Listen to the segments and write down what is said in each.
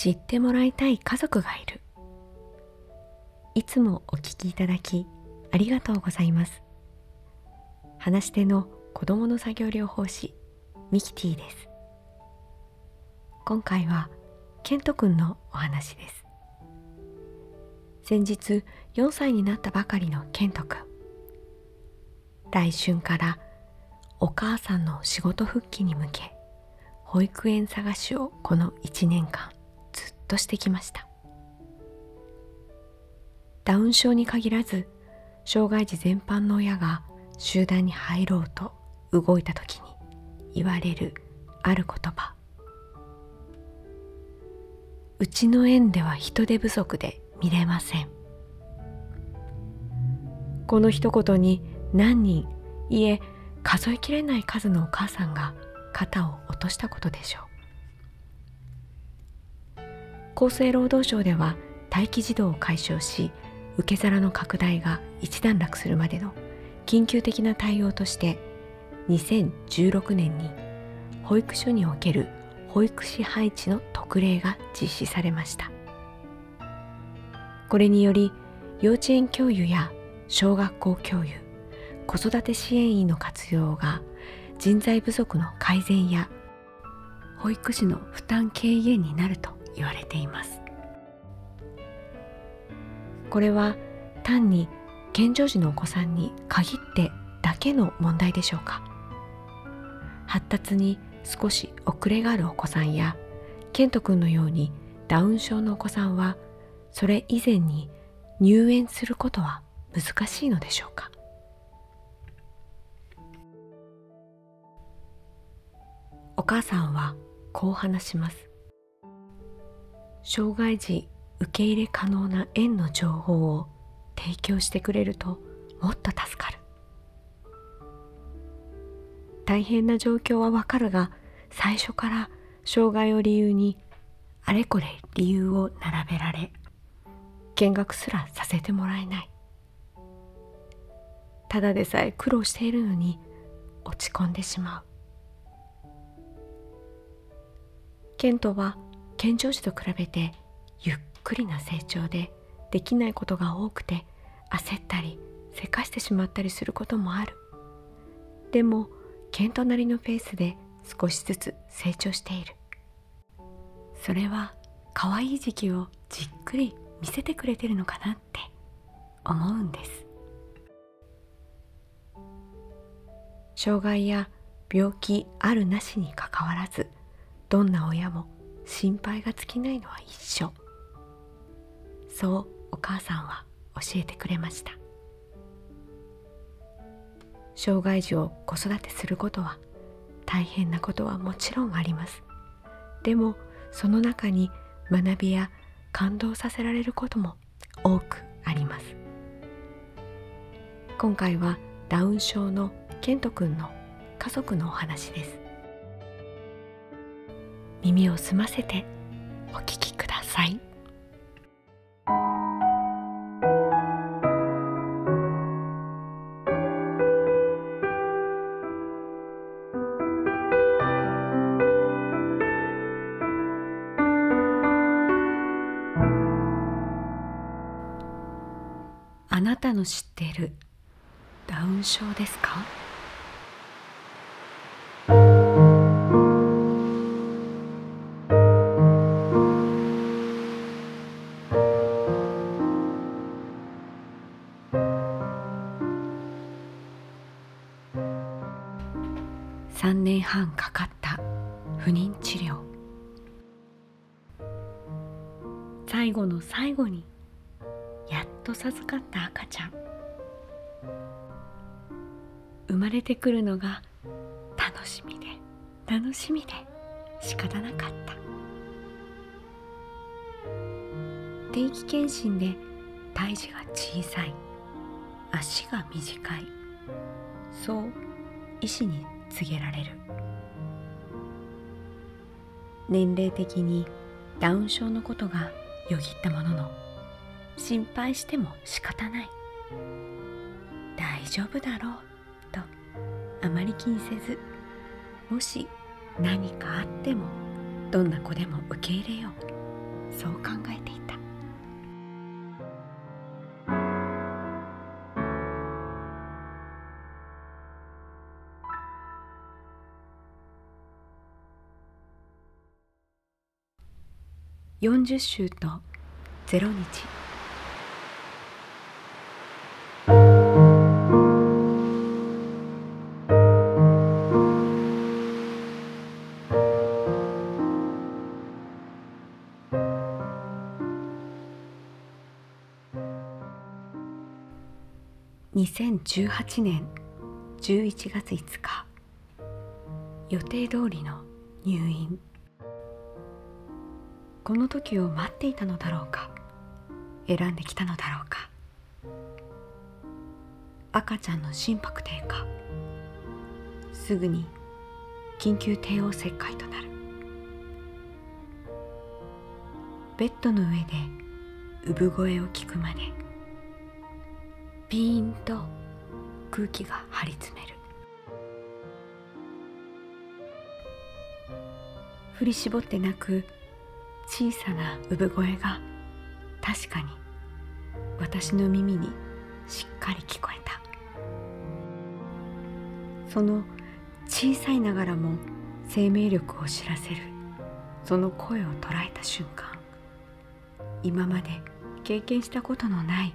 知ってもらいたい家族がいる。いつもお聞きいただきありがとうございます。話し手の子供の作業療法士ミキティです。今回はケントくんのお話です。先日4歳になったばかりのケントくん来春からお母さんの仕事復帰に向け保育園探しをこの1年間。としてきました。ダウン症に限らず障害児全般の親が集団に入ろうと動いた時に言われるある言葉。うちの園では人手不足で見れません。この一言に何人いえ数えきれない数のお母さんが肩を落としたことでしょう。厚生労働省では待機児童を解消し受け皿の拡大が一段落するまでの緊急的な対応として2016年に保育所における保育士配置の特例が実施されました。これにより幼稚園教諭や小学校教諭子育て支援員の活用が人材不足の改善や保育士の負担軽減になると言われています。これは単に健常児のお子さんに限ってだけの問題でしょうか。発達に少し遅れがあるお子さんやケント君のようにダウン症のお子さんはそれ以前に入園することは難しいのでしょうか。お母さんはこう話します。障害児受け入れ可能な園の情報を提供してくれるともっと助かる。大変な状況はわかるが最初から障害を理由にあれこれ理由を並べられ見学すらさせてもらえない。ただでさえ苦労しているのに落ち込んでしまう。ケントは健常児と比べてゆっくりな成長でできないことが多くて焦ったりせかしてしまったりすることもある。でもケントなりのペースで少しずつ成長している。それは可愛い時期をじっくり見せてくれてるのかなって思うんです。障害や病気あるなしにかかわらずどんな親も心配が尽きないのは一緒。そうお母さんは教えてくれました。障害児を子育てすることは大変なことはもちろんあります。でもその中に学びや感動させられることも多くあります。今回はダウン症のケントくんの家族のお話です。耳を澄ませてお聞きください。あなたの知っているダウン症ですか？かかった不妊治療。最後の最後にやっと授かった赤ちゃん。生まれてくるのが楽しみで楽しみで仕方なかった。定期検診で胎児が小さい。足が短い。そう医師に告げられる。年齢的にダウン症のことがよぎったものの心配しても仕方ない。大丈夫だろうとあまり気にせずもし何かあってもどんな子でも受け入れよう。そう考えていた。40週と0日。2018年11月5日。予定通りの入院。この時を待っていたのだろうか。選んできたのだろうか。赤ちゃんの心拍低下。すぐに緊急帝王切開となる。ベッドの上で産声を聞くまでピーンと空気が張り詰める。振り絞って泣く小さな産声が確かに私の耳にしっかり聞こえた。その小さいながらも生命力を知らせるその声を捉えた瞬間今まで経験したことのない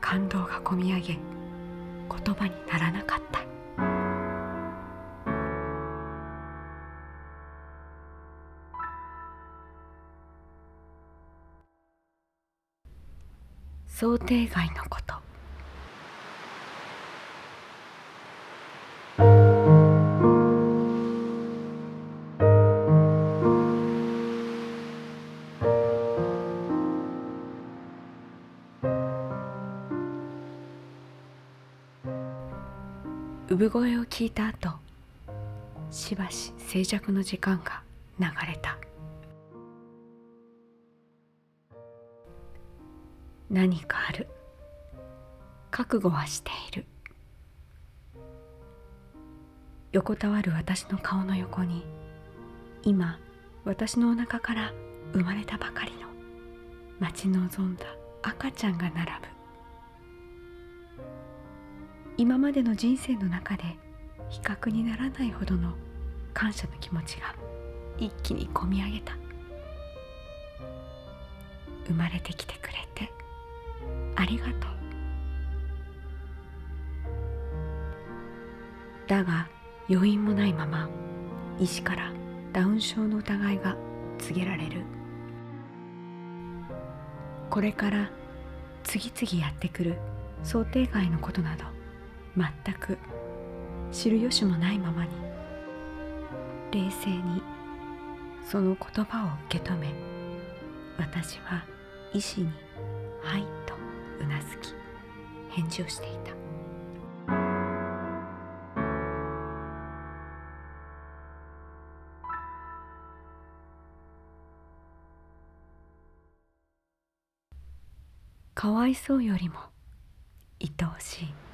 感動がこみ上げ言葉にならなかった。想定外のこと。産声を聞いた後しばし静寂の時間が流れた。何かある。覚悟はしている。横たわる私の顔の横に今私のお腹から生まれたばかりの待ち望んだ赤ちゃんが並ぶ。今までの人生の中で比較にならないほどの感謝の気持ちが一気にこみ上げた。生まれてきてくれて。ありがとう。だが余韻もないまま医師からダウン症の疑いが告げられる。これから次々やってくる想定外のことなど全く知る由もないままに冷静にその言葉を受け止め私は医師に「はい」うなずき返事をしていた。かわいそうよりも愛おしい。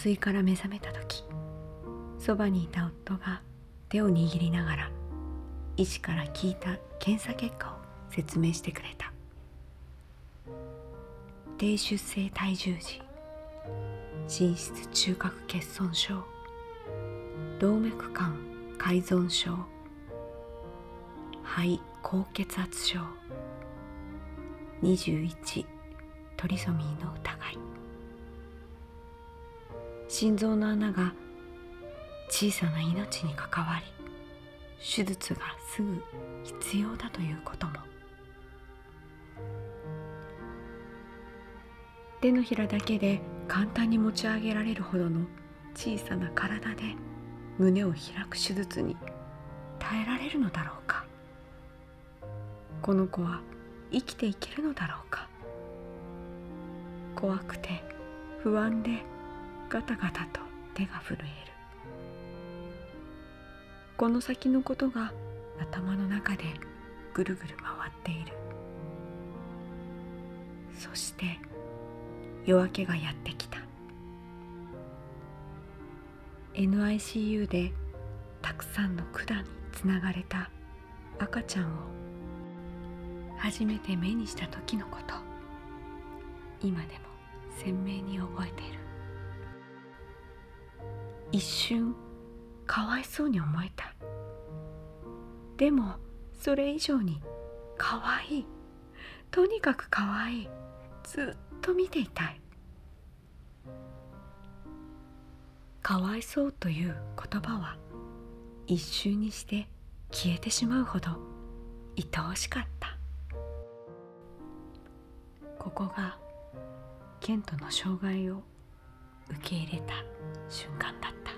に麻酔から目覚めた時そばにいた夫が手を握りながら医師から聞いた検査結果を説明してくれた。低出生体重時心室中核欠損症動脈管改存症肺高血圧症21トリソミーの疑い。心臓の穴が小さな命に関わり手術がすぐ必要だということも。手のひらだけで簡単に持ち上げられるほどの小さな体で胸を開く手術に耐えられるのだろうか。この子は生きていけるのだろうか。怖くて不安でガタガタと手が震える。この先のことが頭の中でぐるぐる回っている。そして夜明けがやってきた。NICU でたくさんの管につながれた赤ちゃんを初めて目にした時のこと。今でも鮮明に覚えている。一瞬かわいそうに思えた。でもそれ以上にかわいい。とにかくかわいい。ずっと見ていたい。かわいそうという言葉は一瞬にして消えてしまうほど愛おしかった。ここがケントの障害を受け入れた瞬間だった。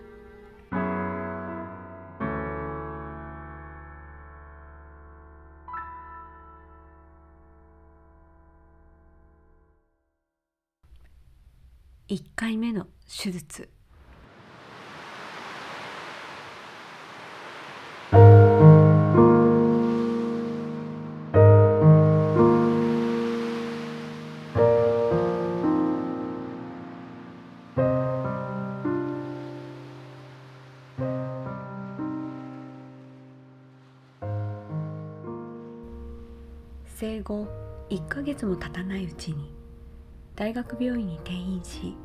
1回目の手術。後1ヶ月も経たないうちに大学病院に転院し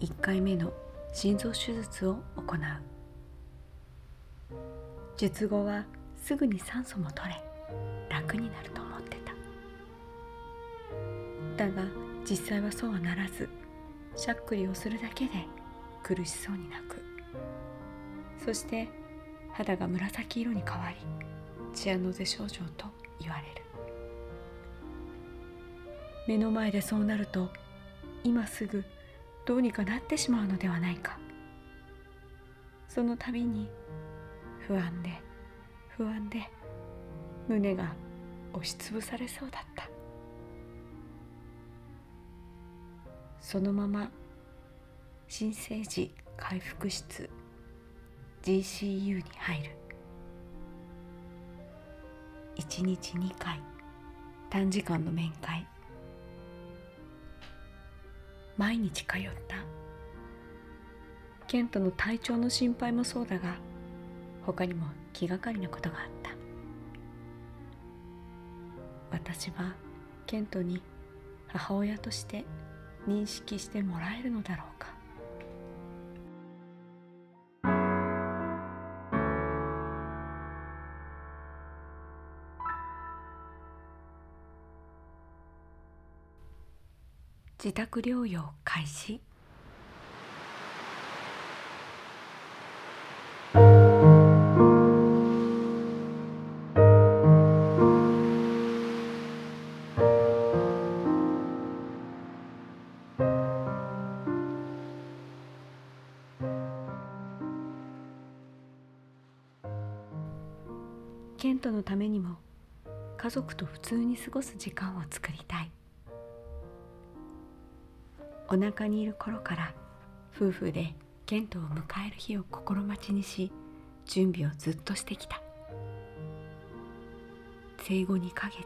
1回目の心臓手術を行う。術後はすぐに酸素も取れ楽になると思ってた。だが実際はそうはならずしゃっくりをするだけで苦しそうに泣く。そして肌が紫色に変わりチアノゼ症状と言われる。目の前でそうなると今すぐどうにかなってしまうのではないか。その度に不安で不安で胸が押しつぶされそうだった。そのまま新生児回復室 GCU に入る。1日2回短時間の面会。毎日通った。ケントの体調の心配もそうだが他にも気がかりなことがあった。私はケントに母親として認識してもらえるのだろうか。自宅療養開始。ケントのためにも家族と普通に過ごす時間を作りたい。お腹にいる頃から夫婦でケントを迎える日を心待ちにし準備をずっとしてきた。生後2ヶ月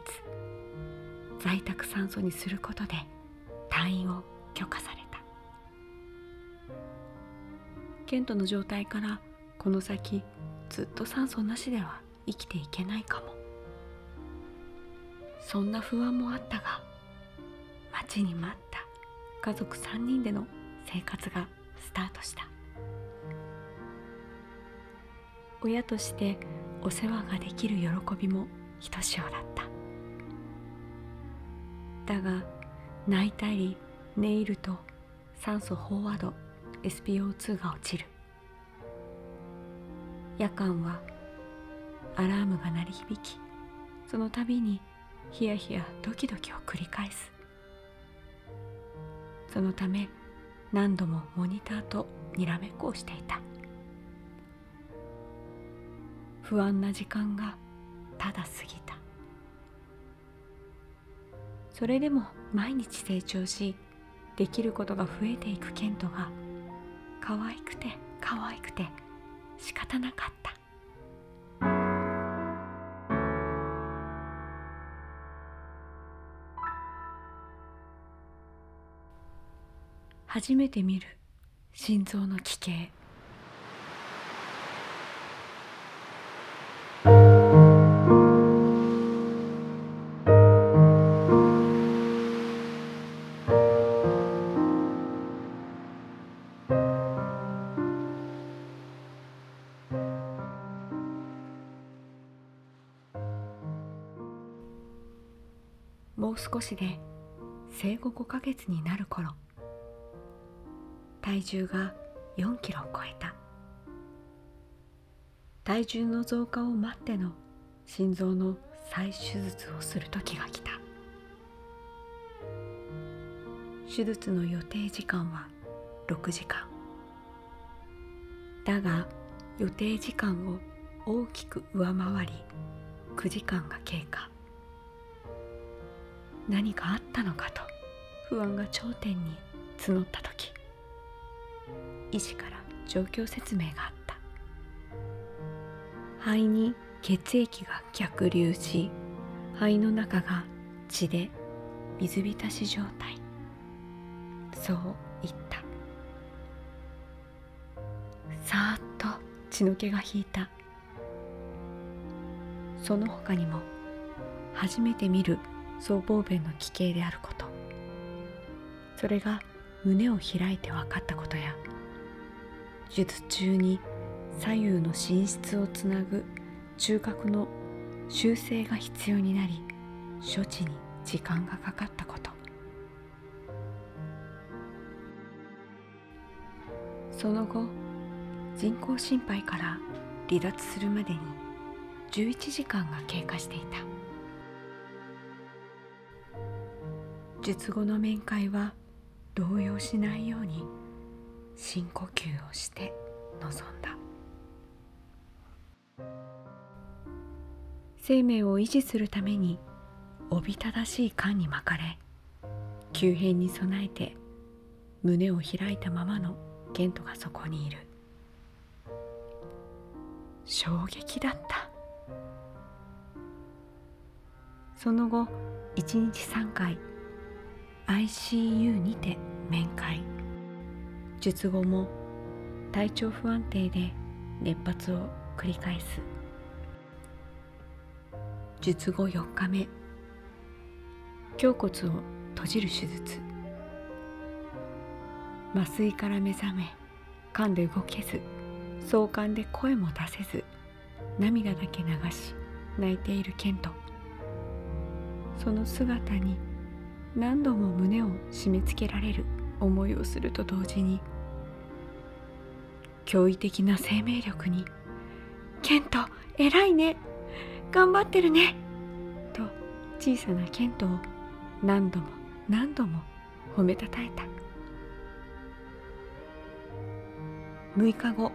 在宅酸素にすることで退院を許可された。ケントの状態からこの先ずっと酸素なしでは生きていけないかも。そんな不安もあったが待ちに待った。家族3人での生活がスタートした。親としてお世話ができる喜びもひとしおだった。だが泣いたり寝入ると酸素飽和度 SPO2 が落ちる。夜間はアラームが鳴り響きその度にヒヤヒヤドキドキを繰り返す。そのため何度もモニターとにらめっこをしていた。不安な時間がただ過ぎた。それでも毎日成長しできることが増えていくケントが可愛くて可愛くて仕方なかった。初めて見る。心臓の奇形。もう少しで生後5ヶ月になる頃。体重が4キロを超えた。体重の増加を待っての心臓の再手術をする時が来た。手術の予定時間は6時間。だが予定時間を大きく上回り9時間が経過。何かあったのかと不安が頂点に募った時。医師から状況説明があった。肺に血液が逆流し肺の中が血で水浸し状態。そう言った。さーっと血の気が引いた。その他にも初めて見る僧帽弁の奇形であること。それが胸を開いて分かったことや術中に左右の寝室をつなぐ中核の修正が必要になり処置に時間がかかったこと。その後人工心肺から離脱するまでに11時間が経過していた。術後の面会は動揺しないように深呼吸をして臨んだ。生命を維持するためにおびただしい缶に巻かれ急変に備えて胸を開いたままのケントがそこにいる。衝撃だった。その後1日3回 ICU にて面会。術後も体調不安定で熱発を繰り返す。術後4日目。胸骨を閉じる手術。麻酔から目覚め噛んで動けず壮観で声も出せず涙だけ流し泣いているケント。その姿に何度も胸を締め付けられる。思いをすると同時に驚異的な生命力に「ケント偉いね頑張ってるね」と小さなケントを何度も何度も褒めたたえた。6日後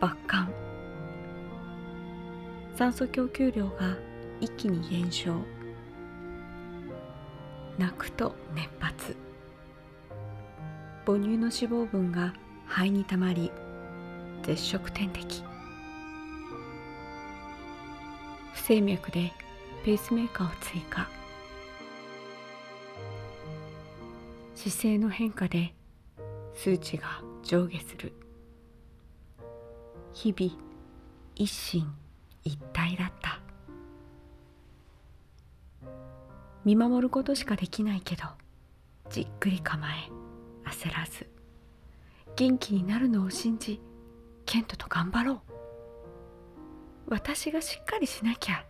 抜管酸素供給量が一気に減少。泣くと熱発。母乳の脂肪分が肺にたまり絶食点滴不整脈でペースメーカーを追加。姿勢の変化で数値が上下する。日々一心一体だった。見守ることしかできないけどじっくり構え。焦らず元気になるのを信じケントと頑張ろう。私がしっかりしなきゃ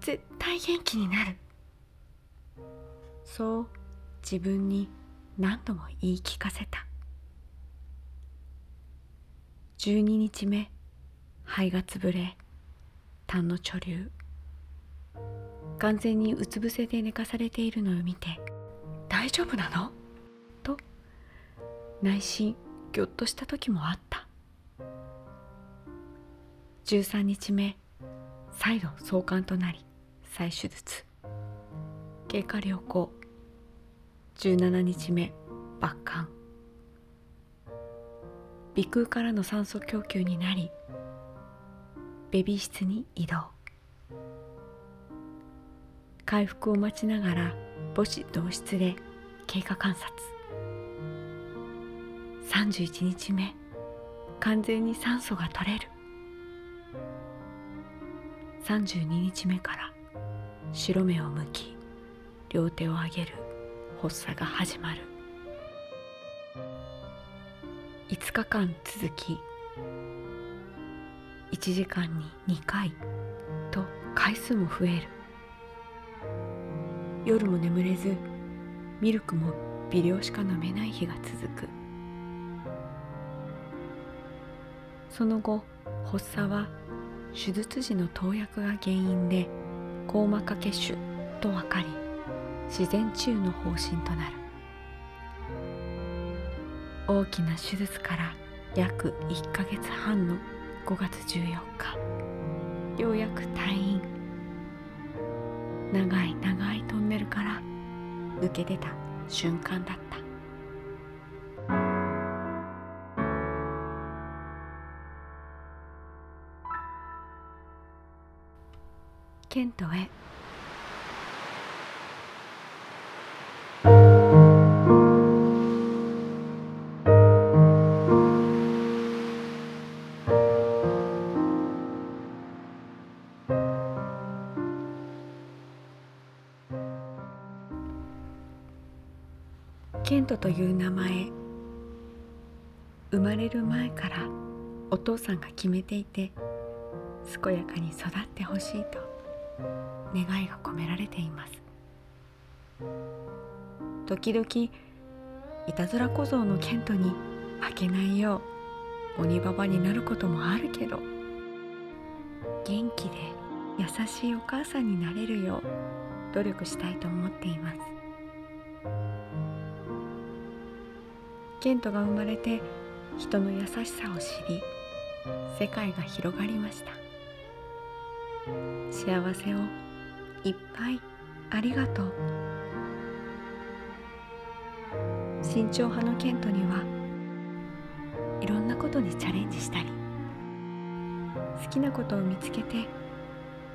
絶対元気になる。そう自分に何度も言い聞かせた。12日目肺が潰れ痰の貯留。完全にうつ伏せで寝かされているのを見て「大丈夫なの?」内心ぎょっとした時もあった。13日目再度送還となり再手術。経過良好。17日目抜管鼻腔からの酸素供給になりベビー室に移動。回復を待ちながら母子同室で経過観察。31日目。完全に酸素が取れる。32日目から白目を向き両手を上げる。発作が始まる。5日間続き1時間に2回と回数も増える。夜も眠れずミルクも微量しか飲めない日が続く。その後発作は手術時の投薬が原因で硬膜下血腫と分かり自然治癒の方針となる。大きな手術から約1ヶ月半の5月14日ようやく退院。長い長いトンネルから抜け出た瞬間だった。ケントへ。ケントという名前。生まれる前からお父さんが決めていて健やかに育ってほしいと。願いが込められています。時々いたずら小僧のケントに負けないよう鬼ババになることもあるけど元気で優しいお母さんになれるよう努力したいと思っています。ケントが生まれて人の優しさを知り世界が広がりました。幸せをいっぱいありがとう。慎重派のケントにはいろんなことにチャレンジしたり好きなことを見つけて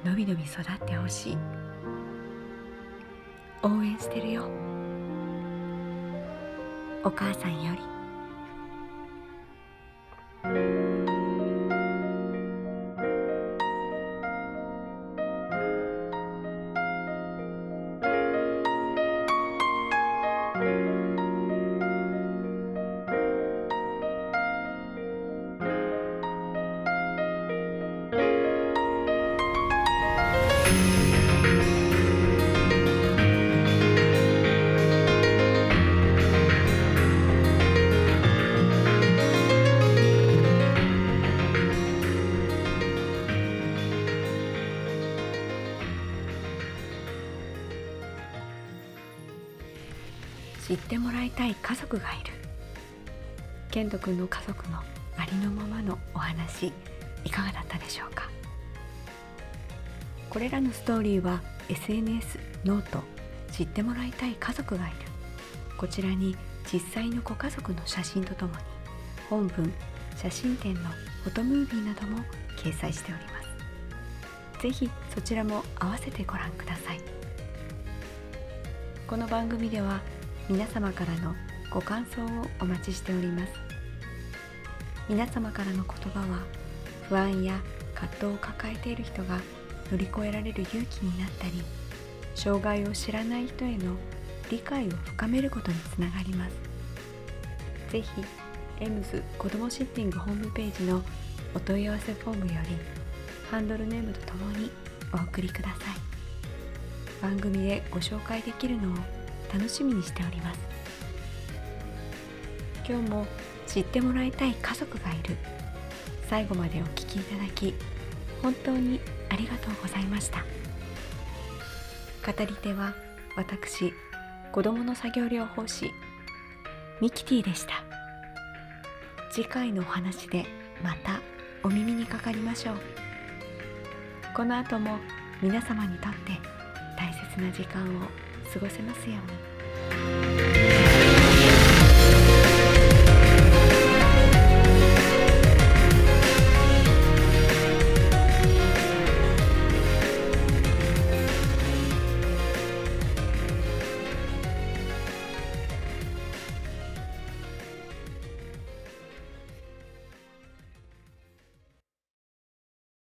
のびのび育ってほしい。応援してるよ。お母さんより。ってもらいたい家族がいる。ケント君の家族のありのままのお話いかがだったでしょうか？これらのストーリーは SNS ノート知ってもらいたい家族がいる。こちらに実際のご家族の写真とともに本文写真展のフォトムービーなども掲載しております。ぜひそちらも合わせてご覧ください。この番組では皆様からのご感想をお待ちしております。皆様からの言葉は不安や葛藤を抱えている人が乗り越えられる勇気になったり障害を知らない人への理解を深めることにつながります。ぜひエムズ子どもシッティングホームページのお問い合わせフォームよりハンドルネームとともにお送りください。番組でご紹介できるのを楽しみにしております。今日も知ってもらいたい家族がいる。最後までお聴きいただき本当にありがとうございました。語り手は私子どもの作業療法士ミキティでした。次回のお話でまたお耳にかかりましょう。この後も皆様にとって大切な時間を過ごせますように。